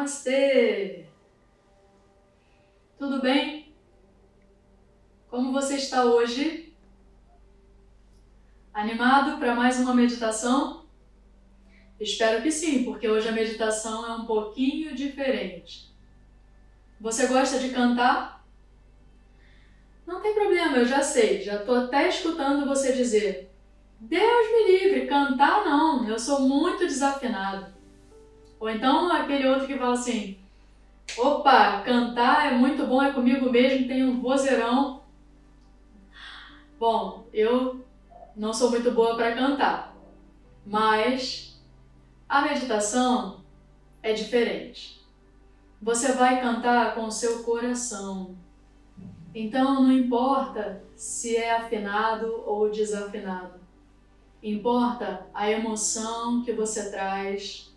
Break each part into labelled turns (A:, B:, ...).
A: Namastê! Tudo bem? Como você está hoje? Animado para mais uma meditação? Espero que sim, porque hoje a meditação é um pouquinho diferente. Você gosta de cantar? Não tem problema, eu já sei, já estou até escutando você dizer: Deus me livre, cantar não, eu sou muito desafinado. Ou então aquele outro que fala assim: opa, cantar é muito bom, é comigo mesmo, tenho um vozeirão. Bom, eu não sou muito boa para cantar, mas a meditação é diferente. Você vai cantar com o seu coração. Então não importa se é afinado ou desafinado. Importa a emoção que você traz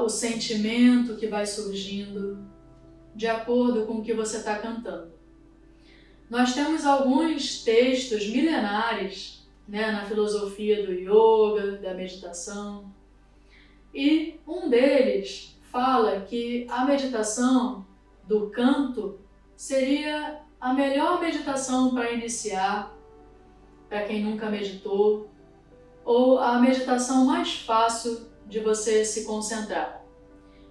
A: o sentimento que vai surgindo de acordo com o que você está cantando. Nós temos alguns textos milenares né, na filosofia do yoga, da meditação, e um deles fala que a meditação do canto seria a melhor meditação para iniciar, para quem nunca meditou, ou a meditação mais fácil de você se concentrar.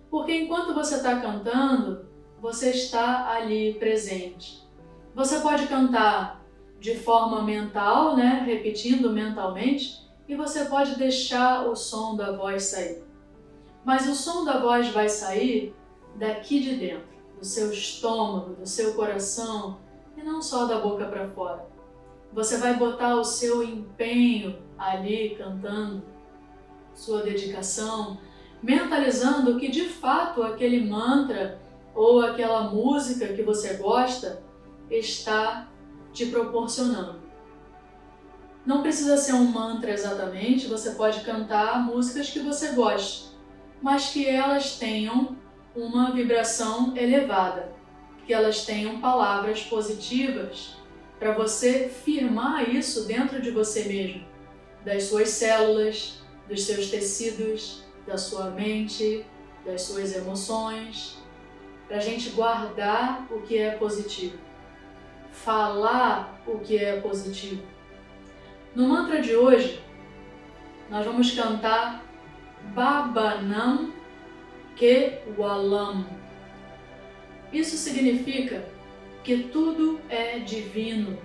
A: Porque enquanto você está cantando, você está ali presente. Você pode cantar de forma mental, né, repetindo mentalmente, e você pode deixar o som da voz sair. Mas o som da voz vai sair daqui de dentro, do seu estômago, do seu coração, e não só da boca para fora. Você vai botar o seu empenho ali cantando sua dedicação, mentalizando que de fato aquele mantra ou aquela música que você gosta está te proporcionando. Não precisa ser um mantra exatamente, você pode cantar músicas que você goste, mas que elas tenham uma vibração elevada, que elas tenham palavras positivas para você firmar isso dentro de você mesmo, das suas células, dos seus tecidos, da sua mente, das suas emoções, para a gente guardar o que é positivo, falar o que é positivo. No mantra de hoje, nós vamos cantar Babanam Ke Walam. Isso significa que tudo é divino,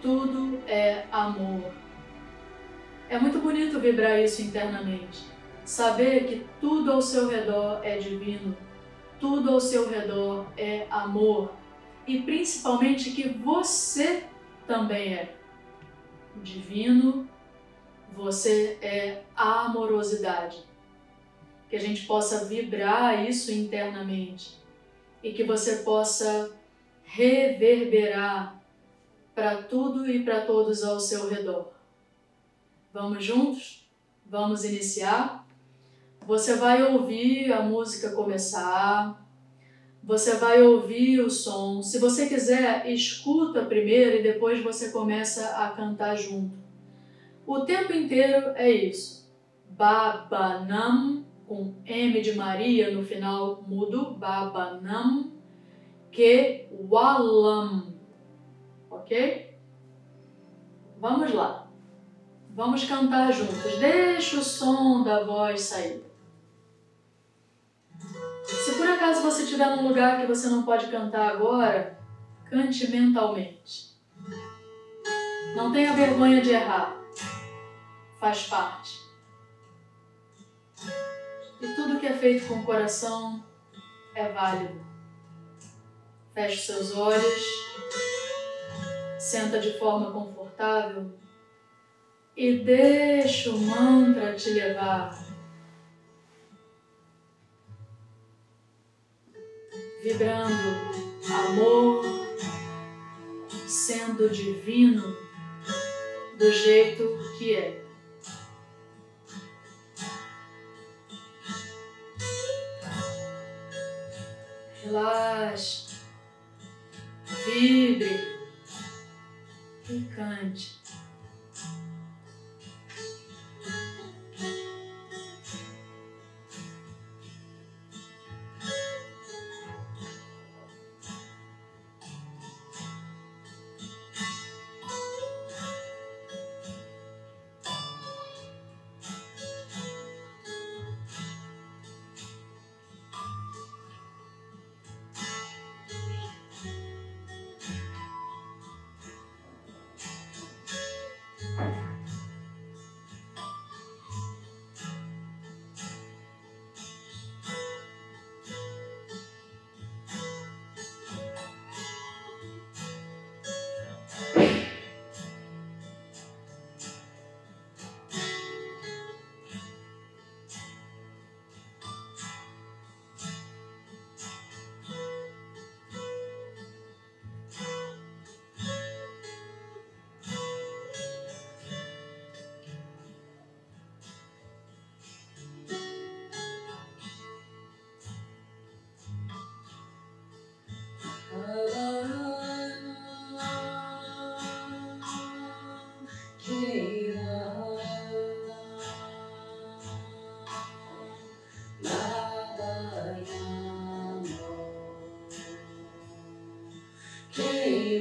A: tudo é amor. É muito bonito vibrar isso internamente. Saber que tudo ao seu redor é divino, tudo ao seu redor é amor e principalmente que você também é divino, você é amorosidade. Que a gente possa vibrar isso internamente e que você possa reverberar para tudo e para todos ao seu redor. Vamos juntos? Vamos iniciar? Você vai ouvir a música começar, você vai ouvir o som. Se você quiser, escuta primeiro e depois você começa a cantar junto. O tempo inteiro é isso. Babanam, com M de Maria no final mudo, Babanam, que Walam. Ok? Vamos lá. Vamos cantar juntos. Deixa o som da voz sair. Se por acaso você estiver num lugar que você não pode cantar agora, cante mentalmente. Não tenha vergonha de errar. Faz parte. E tudo que é feito com o coração é válido. Feche seus olhos. Senta de forma confortável e deixa o mantra te levar. Vibrando amor, sendo divino do jeito que é.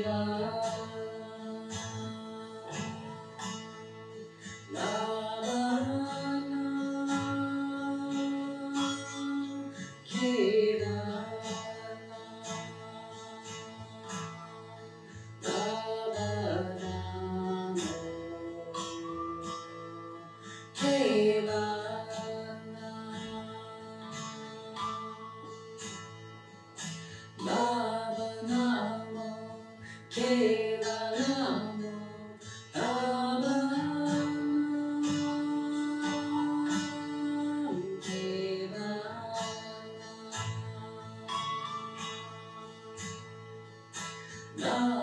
B: Shiva. Oh.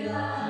B: Love.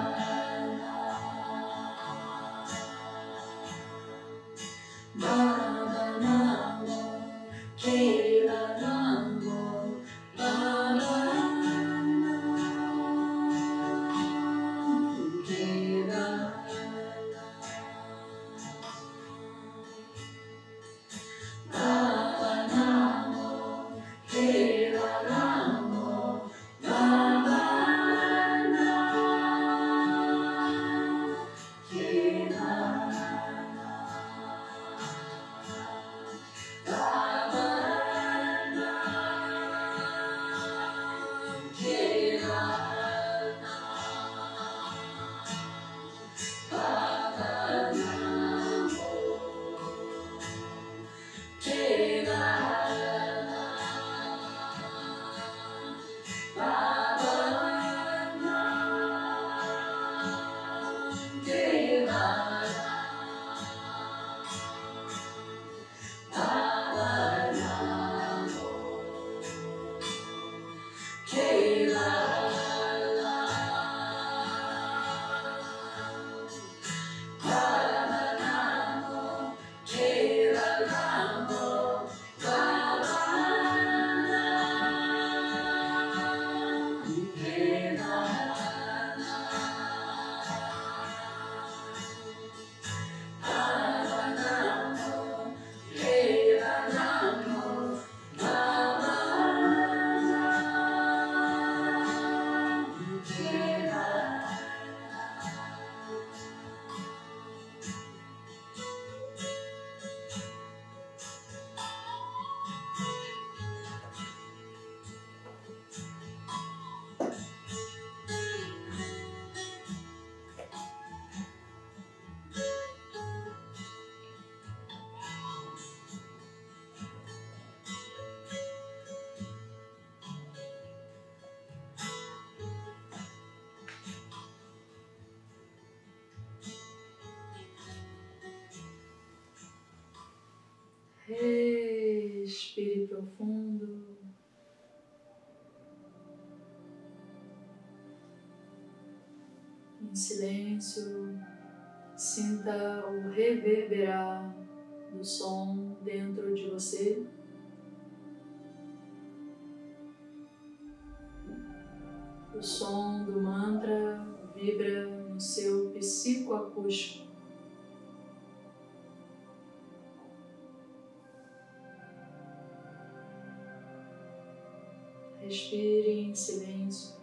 A: Respire profundo. Em silêncio, sinta o reverberar do som dentro de você. O som do mantra vibra no seu psicoacústico. Respire em silêncio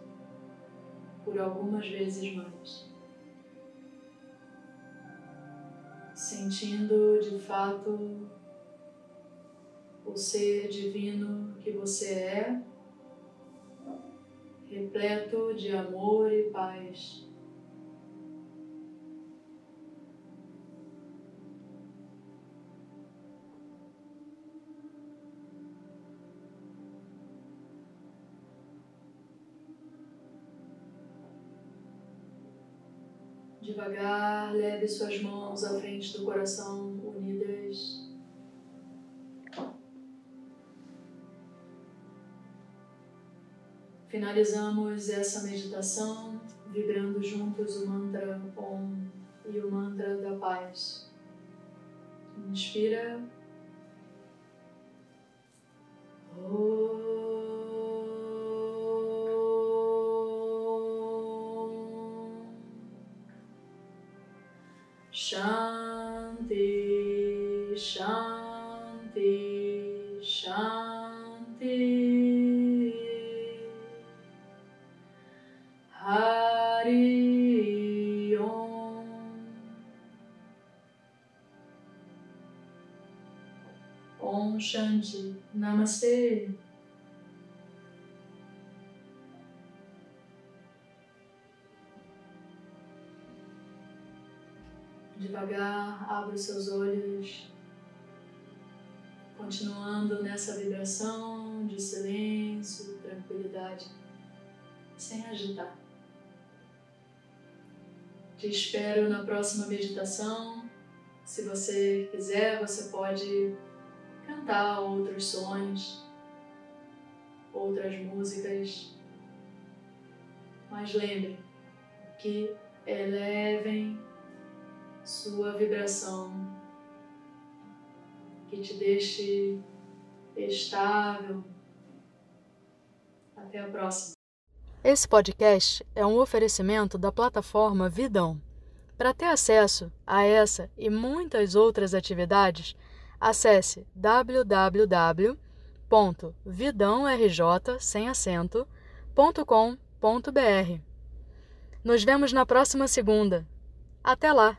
A: por algumas vezes mais. Sentindo de fato o ser divino que você é, repleto de amor e paz. Devagar, leve suas mãos à frente do coração, unidas. Finalizamos essa meditação vibrando juntos o mantra Om e o mantra da paz. Inspira. Om. Om Shanti. Namaste. Devagar, abra os seus olhos, continuando nessa vibração de silêncio, tranquilidade, sem agitar. Te espero na próxima meditação. Se você quiser, você pode cantar outros sons, outras músicas. Mas lembre que elevem sua vibração, que te deixe estável. Até a próxima. Esse podcast é um oferecimento da plataforma Vidão. Para ter acesso a essa e muitas outras atividades, acesse www.vidãorj.com.br. Nos vemos na próxima segunda. Até lá!